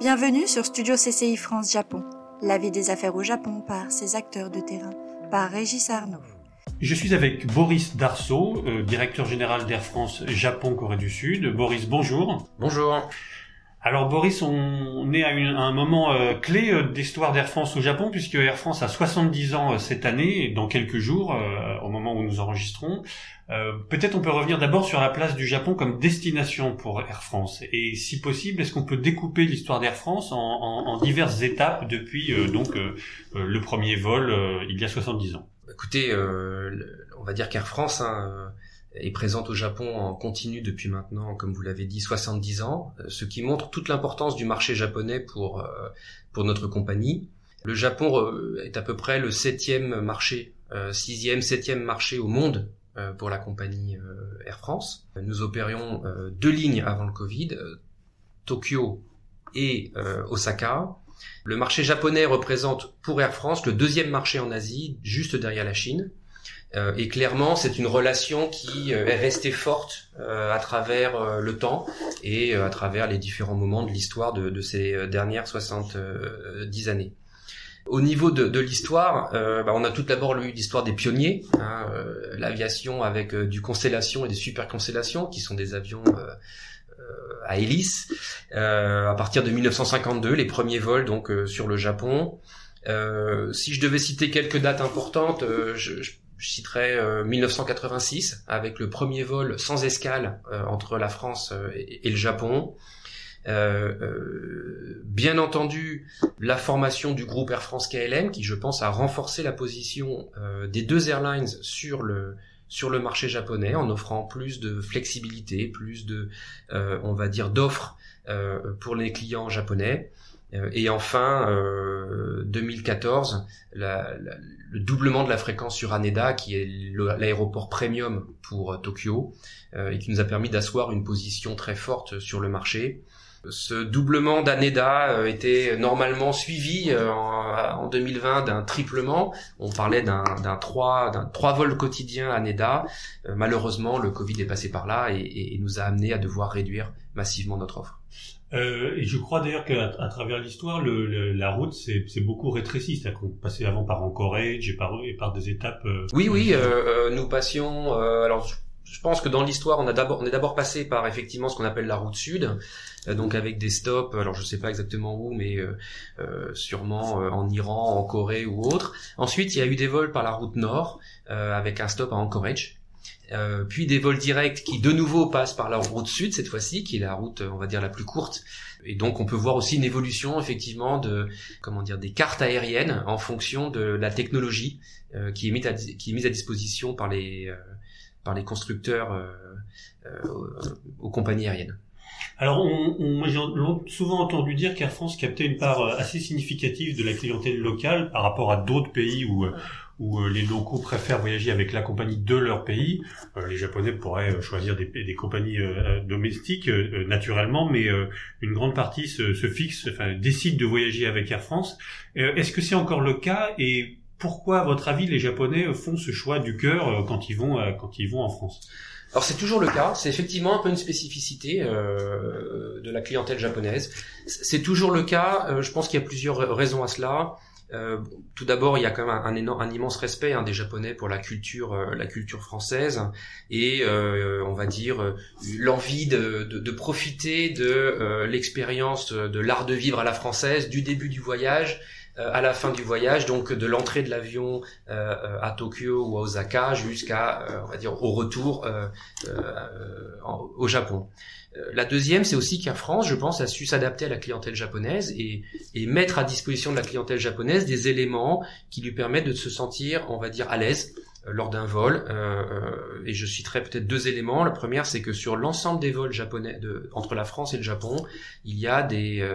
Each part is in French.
Bienvenue sur Studio CCI France Japon, la vie des affaires au Japon par ses acteurs de terrain, par Régis Arnaud. Je suis avec Boris Darceau, euh, directeur général d'Air France Japon Corée du Sud. Boris, bonjour. Bonjour. Alors Boris, on est à, un moment euh, clé euh, d'histoire d'Air France au Japon puisque Air France a 70 ans cette année, dans quelques jours, au moment où nous enregistrons. Peut-être on peut revenir d'abord sur la place du Japon comme destination pour Air France. Et si possible, est-ce qu'on peut découper l'histoire d'Air France en, diverses étapes depuis donc le premier vol il y a 70 ans? Écoutez, on va dire qu'Air France hein, est présente au Japon en continu depuis maintenant, comme vous l'avez dit, 70 ans, euh, ce qui montre toute l'importance du marché japonais pour, euh, pour notre compagnie. Le Japon euh, est à peu près le septième marché, sixième, septième marché au monde pour la compagnie Air France. Nous opérions deux lignes avant le Covid, Tokyo et Osaka. Le marché japonais représente pour Air France le deuxième marché en Asie, juste derrière la Chine. Euh, et clairement, c'est une relation qui euh, est restée forte euh, à travers le temps et à travers les différents moments de l'histoire de, de, ces dernières 70 années. Au niveau de, de l'histoire, bah, on a tout d'abord lu l'histoire des pionniers, hein, l'aviation avec du constellation et des super constellations, qui sont des avions à hélice. à partir de 1952, les premiers vols donc sur le Japon. si je devais citer quelques dates importantes, je, je je citerai 1986 euh, avec le premier vol sans escale euh, entre la France euh, et, le Japon. bien entendu, la formation du groupe Air France KLM, qui je pense a renforcé la position des deux airlines sur le sur le marché japonais en offrant plus de flexibilité, plus de, on va dire, d'offres pour les clients japonais. Euh, et enfin, 2014, euh, la, le doublement de la fréquence sur Haneda, qui est l'aéroport premium pour euh, Tokyo, et qui nous a permis d'asseoir une position très forte sur le marché. Ce doublement d'Haneda était normalement suivi en 2020 d'un triplement. On parlait d'un trois, trois vols quotidiens Haneda. Malheureusement, le Covid est passé par là et, et nous a amené à devoir réduire massivement notre offre. Euh, et je crois d'ailleurs qu'à à travers l'histoire, le, la route c'est beaucoup rétréci. C'est-à-dire qu'on passait avant par Anchorage et par, et par des étapes. Euh, oui, oui, euh, euh, nous passions. alors, je pense que dans l'histoire, on a d'abord, on est d'abord passé par effectivement ce qu'on appelle la route sud, donc avec des stops. Alors, je sais pas exactement où, mais sûrement en Iran, en Corée ou autre. Ensuite, il y a eu des vols par la route nord avec un stop à Anchorage. Euh, puis des vols directs qui de nouveau passent par la route sud cette fois-ci, qui est la route, on va dire, la plus courte. Et donc on peut voir aussi une évolution effectivement de comment dire des cartes aériennes en fonction de la technologie euh, qui est mise à qui est mise à disposition par les euh, par les constructeurs aux compagnies aériennes. Alors, on, on, j'ai souvent entendu dire qu'Air France captait une part assez significative de la clientèle locale par rapport à d'autres pays où, où euh, les locaux préfèrent voyager avec la compagnie de leur pays. Euh, les Japonais pourraient euh, choisir des, des compagnies domestiques naturellement, mais une grande partie se, se fixe, enfin, décide de voyager avec Air France. Est-ce que c'est encore le cas et pourquoi, à votre avis, les Japonais font ce choix du cœur quand ils vont quand ils vont en France? Alors c'est toujours le cas, c'est effectivement un peu une spécificité de la clientèle japonaise. C'est toujours le cas, je pense qu'il y a plusieurs raisons à cela. Euh, tout d'abord, il y a quand même un, un, immense respect hein, des Japonais pour la culture, euh, la culture française, et euh, on va dire l'envie de, de, de, profiter de l'expérience de l'art de vivre à la française du début du voyage à la fin du voyage, donc de l'entrée de l'avion à Tokyo ou à Osaka jusqu'à, on va dire, au retour au Japon. Euh, la deuxième, c'est aussi qu'Air France, je pense, a su s'adapter à la clientèle japonaise et, mettre à disposition de la clientèle japonaise des éléments qui lui permettent de se sentir, on va dire, à l'aise euh, lors d'un vol. Euh, et je citerai peut-être deux éléments. La première, c'est que sur l'ensemble des vols japonais entre la France et le Japon, il y a des,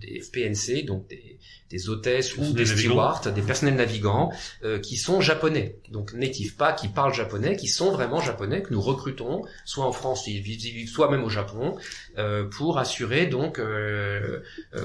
des PNC, donc des des hôtesses ou des stewards, des personnels navigants euh, qui sont japonais, donc natifs, pas qui parlent japonais, qui sont vraiment japonais que nous recrutons, soit en France, soit même au Japon, euh, pour assurer donc euh,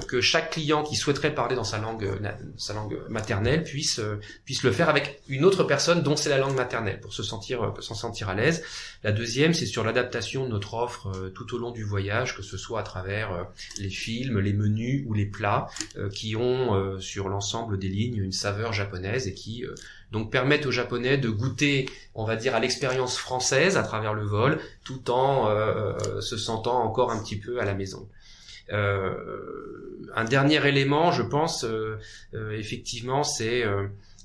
que chaque client qui souhaiterait parler dans sa langue, sa langue maternelle puisse puisse le faire avec une autre personne dont c'est la langue maternelle pour se sentir s'en sentir à l'aise. La deuxième, c'est sur l'adaptation de notre offre tout au long du voyage, que ce soit à travers les films, les menus ou les plats qui ont euh, sur l'ensemble des lignes une saveur japonaise et qui euh, donc permettent aux Japonais de goûter, on va dire, à l'expérience française à travers le vol, tout en euh, se sentant encore un petit peu à la maison. un dernier élément, je pense, effectivement, c'est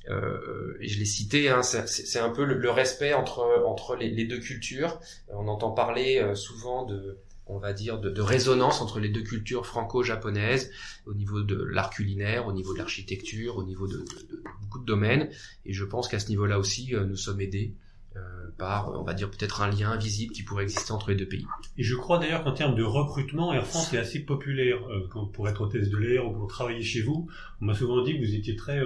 je l'ai cité, hein, c'est un peu le, respect entre les deux cultures. On entend parler souvent de on va dire, de, résonance entre les deux cultures franco-japonaises au niveau de l'art culinaire, au niveau de l'architecture, au niveau de, beaucoup de domaines. Et je pense qu'à ce niveau-là aussi, euh, nous sommes aidés euh, par, on va dire, peut-être un lien invisible qui pourrait exister entre les deux pays. Et je crois d'ailleurs qu'en termes de recrutement, Air France est assez populaire. Euh, pour être hôtesse de l'air ou pour travailler chez vous, on m'a souvent dit que vous étiez très...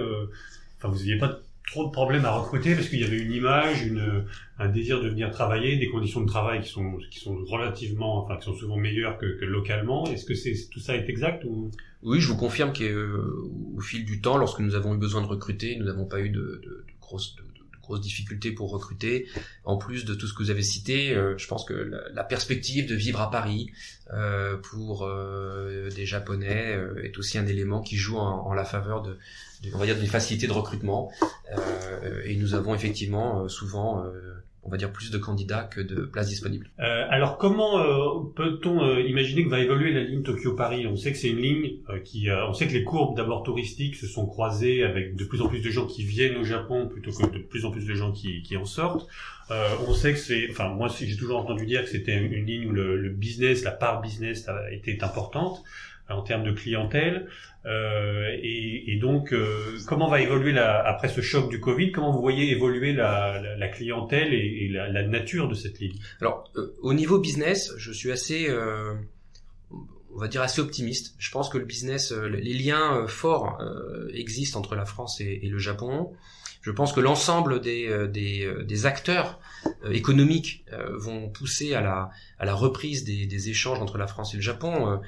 Enfin, vous n'aviez pas trop de problèmes à recruter parce qu'il y avait une image, une, un désir de venir travailler, des conditions de travail qui sont qui sont relativement, enfin qui sont souvent meilleures que, que localement. Est-ce que c'est tout ça est exact ou? Oui, je vous confirme qu'au fil du temps, lorsque nous avons eu besoin de recruter, nous n'avons pas eu de, de, de grosses de, grosses difficultés pour recruter. En plus de tout ce que vous avez cité, euh, je pense que la, perspective de vivre à Paris euh, pour euh, des Japonais est aussi un élément qui joue en, la faveur de, on va dire, des facilités de recrutement. Et nous avons effectivement souvent on va dire plus de candidats que de places disponibles. Euh, alors comment euh, peut-on euh, imaginer que va évoluer la ligne Tokyo-Paris? On sait que c'est une ligne qui, on sait que les courbes d'abord touristiques se sont croisées avec de plus en plus de gens qui viennent au Japon plutôt que de plus en plus de gens qui, qui en sortent. on sait que c'est, enfin moi j'ai toujours entendu dire que c'était une ligne où le, le, business, la part business était importante en termes de clientèle. Euh, et, et, donc, euh, comment va évoluer la, après ce choc du Covid Comment vous voyez évoluer la, la, la clientèle et, et la, nature de cette ligne? Alors, euh, au niveau business, je suis assez, euh, on va dire assez optimiste. Je pense que le business, euh, les liens forts existent entre la France et, le Japon. Je pense que l'ensemble des, des, des, acteurs économiques vont pousser à la, à la reprise des, des, échanges entre la France et le Japon.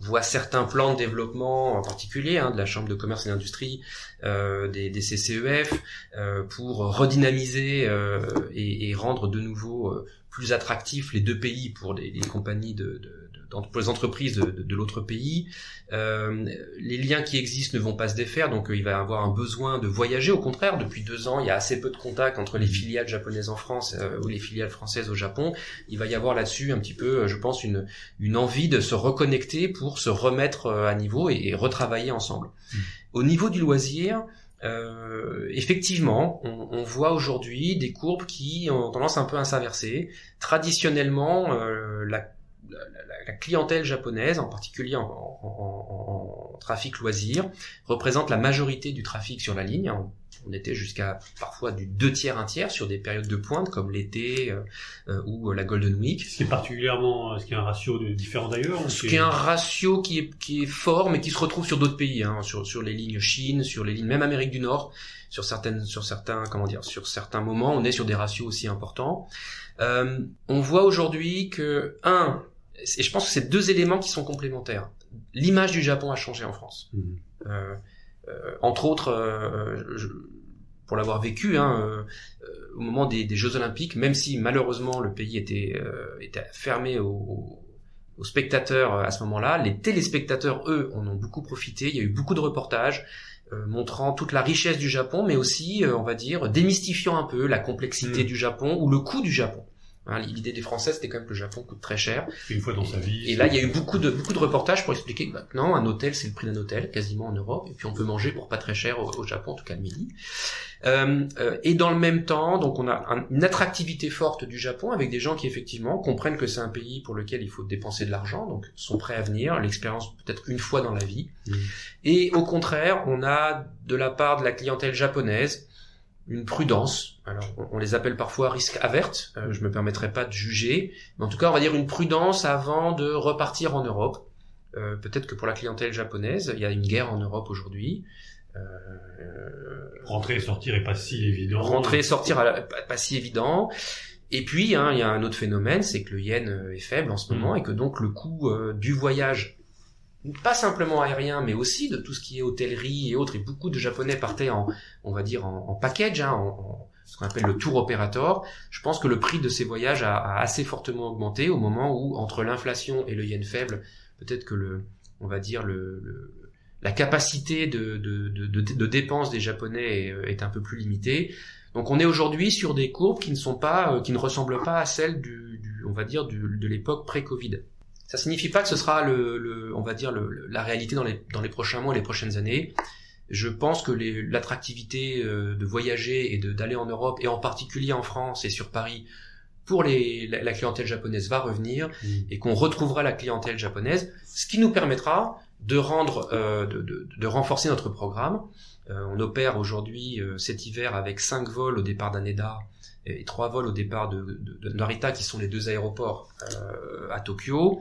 Voit certains plans de développement en particulier hein, de la Chambre de commerce et d'industrie, euh, des, des, CCEF, euh, pour redynamiser euh, et, et, rendre de nouveau euh, plus attractifs les deux pays pour les, les compagnies de, de pour les entreprises de, de, de l'autre pays. Euh, les liens qui existent ne vont pas se défaire, donc euh, il va y avoir un besoin de voyager. Au contraire, depuis deux ans, il y a assez peu de contacts entre les mmh. filiales japonaises en France euh, ou les filiales françaises au Japon. Il va y avoir là-dessus un petit peu, euh, je pense, une, une envie de se reconnecter pour se remettre à niveau et, et retravailler ensemble. Mmh. Au niveau du loisir, euh, effectivement, on, on voit aujourd'hui des courbes qui ont tendance un peu à s'inverser. Traditionnellement, euh, la la, clientèle japonaise, en particulier en, trafic loisir, représente la majorité du trafic sur la ligne. On était jusqu'à parfois du deux tiers, un tiers sur des périodes de pointe comme l'été euh, euh, ou la Golden Week. Ce qui est particulièrement, ce qui est un ratio de, différent d'ailleurs. Ce qui est un ratio qui est, qui est fort, mais qui se retrouve sur d'autres pays, hein, sur, sur les lignes Chine, sur les lignes même Amérique du Nord, sur certaines, sur certains, comment dire, sur certains moments, on est sur des ratios aussi importants. Euh, on voit aujourd'hui que un, et je pense que c'est deux éléments qui sont complémentaires. L'image du Japon a changé en France. Mmh. Euh, euh, entre autres, euh, je, pour l'avoir vécu, hein, euh, au moment des, des, Jeux Olympiques, même si malheureusement le pays était, euh, était fermé aux, aux, spectateurs à ce moment-là, les téléspectateurs, eux, en ont beaucoup profité. Il y a eu beaucoup de reportages montrant toute la richesse du Japon, mais aussi, on va dire, démystifiant un peu la complexité mmh. du Japon ou le coût du Japon. Hein, L'idée des Français, c'était quand même que le Japon coûte très cher. Une fois dans sa vie. Et là, il y a eu beaucoup de beaucoup de reportages pour expliquer que maintenant, un hôtel, c'est le prix d'un hôtel, quasiment en Europe, et puis on peut manger pour pas très cher au, Japon, en tout cas le midi. Euh, euh, et dans le même temps, donc on a une attractivité forte du Japon avec des gens qui effectivement comprennent que c'est un pays pour lequel il faut dépenser de l'argent, donc sont prêts à venir, l'expérience peut-être une fois dans la vie. Mmh. Et au contraire, on a de la part de la clientèle japonaise une prudence. Alors, on, les appelle parfois risque averte. Euh, je me permettrai pas de juger, mais en tout cas, on va dire une prudence avant de repartir en Europe. peut-être que pour la clientèle japonaise, il y a une guerre en Europe aujourd'hui. rentrer et sortir est pas si évident. Rentrer et sortir pas, pas si évident. Et puis, hein, il y a un autre phénomène, c'est que le yen est faible en ce moment mm. et que donc le coût du voyage pas simplement aérien, mais aussi de tout ce qui est hôtellerie et autres. Et beaucoup de Japonais partaient en, on va dire, en, package, hein, en, ce qu'on appelle le tour operator. Je pense que le prix de ces voyages a, assez fortement augmenté au moment où, entre l'inflation et le yen faible, peut-être que le, on va dire le, la capacité de, de, de, de, dépenses des Japonais est, un peu plus limitée. Donc on est aujourd'hui sur des courbes qui ne sont pas, euh, qui ne ressemblent pas à celles du, du on va dire, du, de l'époque pré-Covid. Ça signifie pas que ce sera le, le on va dire le, la réalité dans les dans les prochains mois, les prochaines années. Je pense que l'attractivité euh, de voyager et d'aller en Europe et en particulier en France et sur Paris pour les, la, clientèle japonaise va revenir mmh. et qu'on retrouvera la clientèle japonaise, ce qui nous permettra de rendre, euh, de, de, de, renforcer notre programme. Euh, on opère aujourd'hui cet hiver avec cinq vols au départ d'Aneda et trois vols au départ de, de, Narita, qui sont les deux aéroports euh, à Tokyo.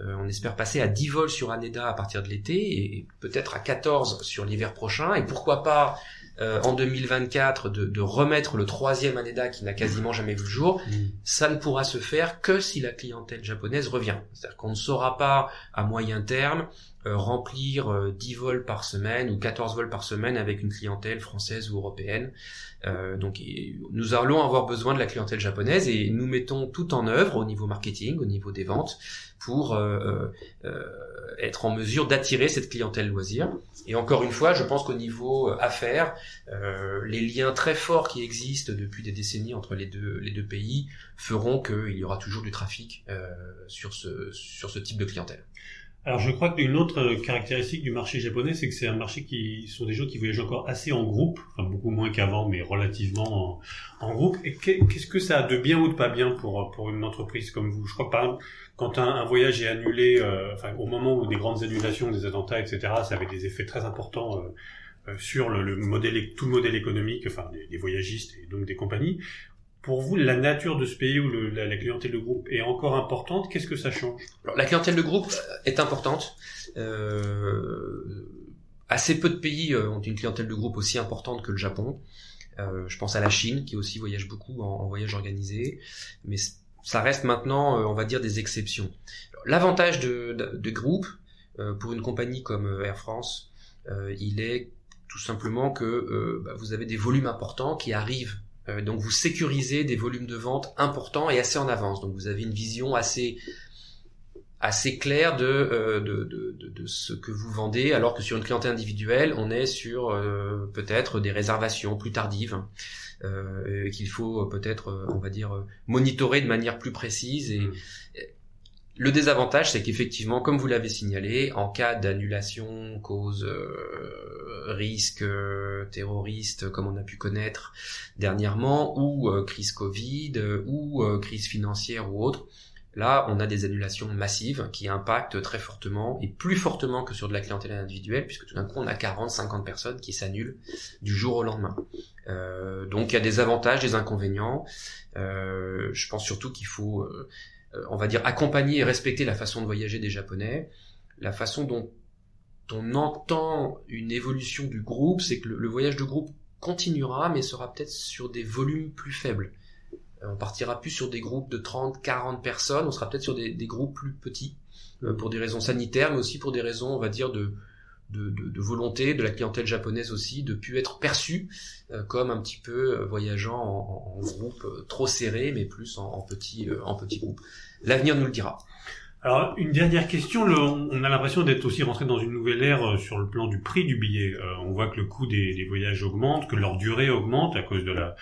Euh, on espère passer à 10 vols sur Haneda à partir de l'été et peut-être à 14 sur l'hiver prochain. Et pourquoi pas euh, en 2024 de, de, remettre le troisième Haneda qui n'a quasiment jamais vu le jour, mm. ça ne pourra se faire que si la clientèle japonaise revient. C'est-à-dire qu'on ne saura pas à moyen terme euh, remplir 10 vols par semaine ou 14 vols par semaine avec une clientèle française ou européenne. Euh, donc nous allons avoir besoin de la clientèle japonaise et nous mettons tout en œuvre au niveau marketing, au niveau des ventes, pour euh, euh, être en mesure d'attirer cette clientèle loisir. Et encore une fois, je pense qu'au niveau affaires, les liens très forts qui existent depuis des décennies entre les deux, les deux pays feront qu'il y aura toujours du trafic sur, ce, sur ce type de clientèle. Alors je crois qu'une autre caractéristique du marché japonais, c'est que c'est un marché qui sont des gens qui voyagent encore assez en groupe, enfin beaucoup moins qu'avant, mais relativement en, groupe. Et qu'est-ce que ça a de bien ou de pas bien pour pour une entreprise comme vous? Je crois par quand un, voyage est annulé, euh, enfin au moment où des grandes annulations, des attentats, etc., ça avait des effets très importants. Euh, euh, sur le, le, modèle, tout le modèle économique, enfin des, des, voyagistes et donc des compagnies pour vous, la nature de ce pays où la, clientèle de groupe est encore importante, qu'est-ce que ça change? La clientèle de groupe est importante. Euh, assez peu de pays euh, ont une clientèle de groupe aussi importante que le Japon. Euh, je pense à la Chine, qui aussi voyage beaucoup en, voyage organisé, mais ça reste maintenant, on va dire, des exceptions. L'avantage de, de, groupe pour une compagnie comme Air France, il est tout simplement que bah, vous avez des volumes importants qui arrivent euh, donc vous sécurisez des volumes de vente importants et assez en avance. Donc vous avez une vision assez assez claire de, euh, de, de, de, ce que vous vendez, alors que sur une clientèle individuelle, on est sur euh, peut-être des réservations plus tardives, euh, qu'il faut peut-être, on va dire, monitorer de manière plus précise et, mmh. Le désavantage, c'est qu'effectivement, comme vous l'avez signalé, en cas d'annulation, cause euh, risque euh, terroriste, comme on a pu connaître dernièrement, ou euh, crise Covid, ou crise financière ou autre, là, on a des annulations massives qui impactent très fortement, et plus fortement que sur de la clientèle individuelle, puisque tout d'un coup, on a 40, 50 personnes qui s'annulent du jour au lendemain. Donc, il y a des avantages, des inconvénients. je pense surtout qu'il faut euh, on va dire, accompagner et respecter la façon de voyager des Japonais, la façon dont on entend une évolution du groupe, c'est que le, voyage de groupe continuera, mais sera peut-être sur des volumes plus faibles. Euh, on partira plus sur des groupes de 30, 40 personnes, on sera peut-être sur des, groupes plus petits, euh, pour des raisons sanitaires, mais aussi pour des raisons, on va dire, de, de, volonté de la clientèle japonaise aussi de pu être perçue comme un petit peu voyageant en, groupe trop serré mais plus en, en petit en petit groupe. L'avenir nous le dira. Alors une dernière question, on a l'impression d'être aussi rentré dans une nouvelle ère euh, sur le plan du prix du billet. Euh, on voit que le coût des, voyages augmente, que leur durée augmente à cause de la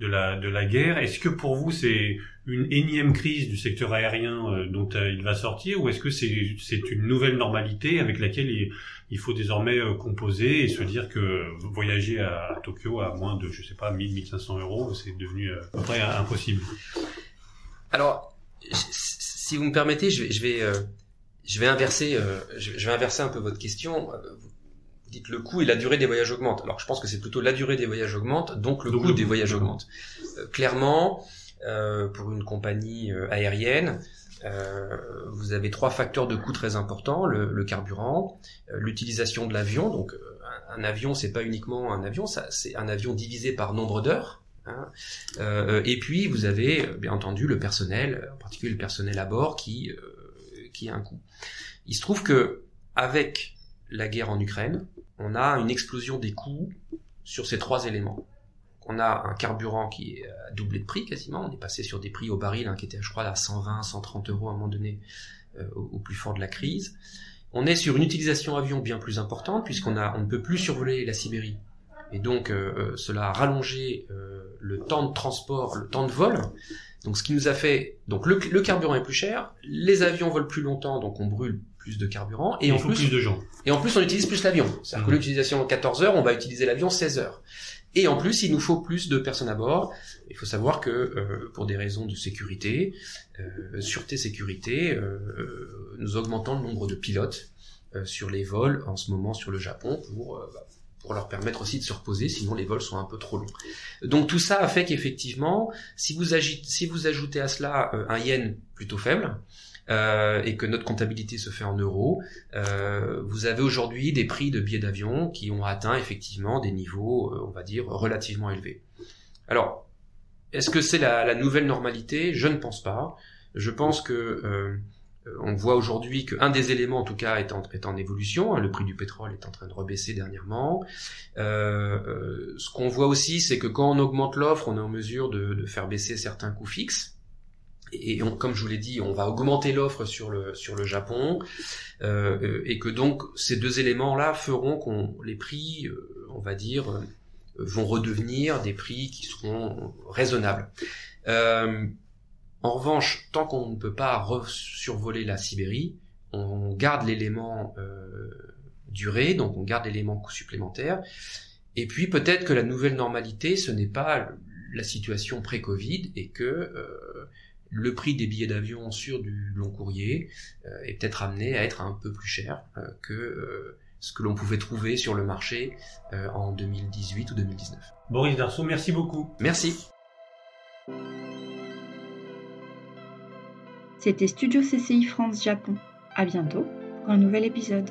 de la de la guerre. Est-ce que pour vous c'est une énième crise du secteur aérien euh, dont il va sortir, ou est-ce que c'est c'est une nouvelle normalité avec laquelle il, il, faut désormais composer et se dire que voyager à, Tokyo à moins de je sais pas 1000 1500 euros, c'est devenu à peu près impossible? Alors si vous me permettez, je vais, je vais, euh, je vais inverser, euh, je vais inverser un peu votre question. Vous dites le coût et la durée des voyages augmentent. Alors je pense que c'est plutôt la durée des voyages augmente, donc le coût des voyages augmente. Euh, clairement, pour une compagnie aérienne, vous avez trois facteurs de coût très importants le, carburant, l'utilisation de l'avion. Donc, un, avion, c'est pas uniquement un avion, ça, c'est un avion divisé par nombre d'heures. Hein. et puis, vous avez bien entendu le personnel, en particulier le personnel à bord, qui qui a un coût. Il se trouve que avec la guerre en Ukraine, on a une explosion des coûts sur ces trois éléments. On a un carburant qui a doublé de prix quasiment. On est passé sur des prix au baril hein, qui étaient, je crois, à 120, 130 euros à un moment donné euh, au, plus fort de la crise. On est sur une utilisation avion bien plus importante puisqu'on a, on ne peut plus survoler la Sibérie. Et donc, euh, euh, cela a rallongé le temps de transport, le temps de vol. Donc, ce qui nous a fait, donc le, le carburant est plus cher, les avions volent plus longtemps, donc on brûle plus de carburant et, en plus, de gens. Et en plus on utilise plus l'avion. C'est-à-dire que mhm. l'utilisation 14 heures, on va utiliser l'avion 16 heures. Et en plus, il nous faut plus de personnes à bord. Il faut savoir que euh, pour des raisons de sécurité, euh, sûreté sécurité, euh, nous augmentons le nombre de pilotes euh, sur les vols en ce moment sur le Japon pour euh, bah, pour leur permettre aussi de se reposer, sinon les vols sont un peu trop longs. Donc tout ça a fait qu'effectivement, si vous, ajoutez à cela un yen plutôt faible, euh, et que notre comptabilité se fait en euros, euh, vous avez aujourd'hui des prix de billets d'avion qui ont atteint effectivement des niveaux, euh, on va dire, relativement élevés. Alors, est-ce que c'est la, la, nouvelle normalité? Je ne pense pas. Je pense que euh, on voit aujourd'hui qu'un des éléments, en tout cas, est en, en évolution. Hein, le prix du pétrole est en train de rebaisser dernièrement. Euh, ce qu'on voit aussi, c'est que quand on augmente l'offre, on est en mesure de, faire baisser certains coûts fixes et comme je vous l'ai dit, on va augmenter l'offre sur le Japon euh, euh et que donc ces deux éléments-là feront qu'on les prix, euh, on va dire, euh, vont redevenir des prix qui seront raisonnables. En revanche, tant qu'on ne peut pas survoler la Sibérie, on garde l'élément durée, donc on garde l'élément coût supplémentaire. Et puis peut-être que la nouvelle normalité, ce n'est pas la situation pré-Covid et que le prix des billets d'avion sur du long courrier euh, est peut-être amené à être un peu plus cher euh, que euh, ce que l'on pouvait trouver sur le marché en 2018 ou 2019. Boris Darceau, merci beaucoup. Merci. C'était Studio CCI France Japon. À bientôt pour un nouvel épisode.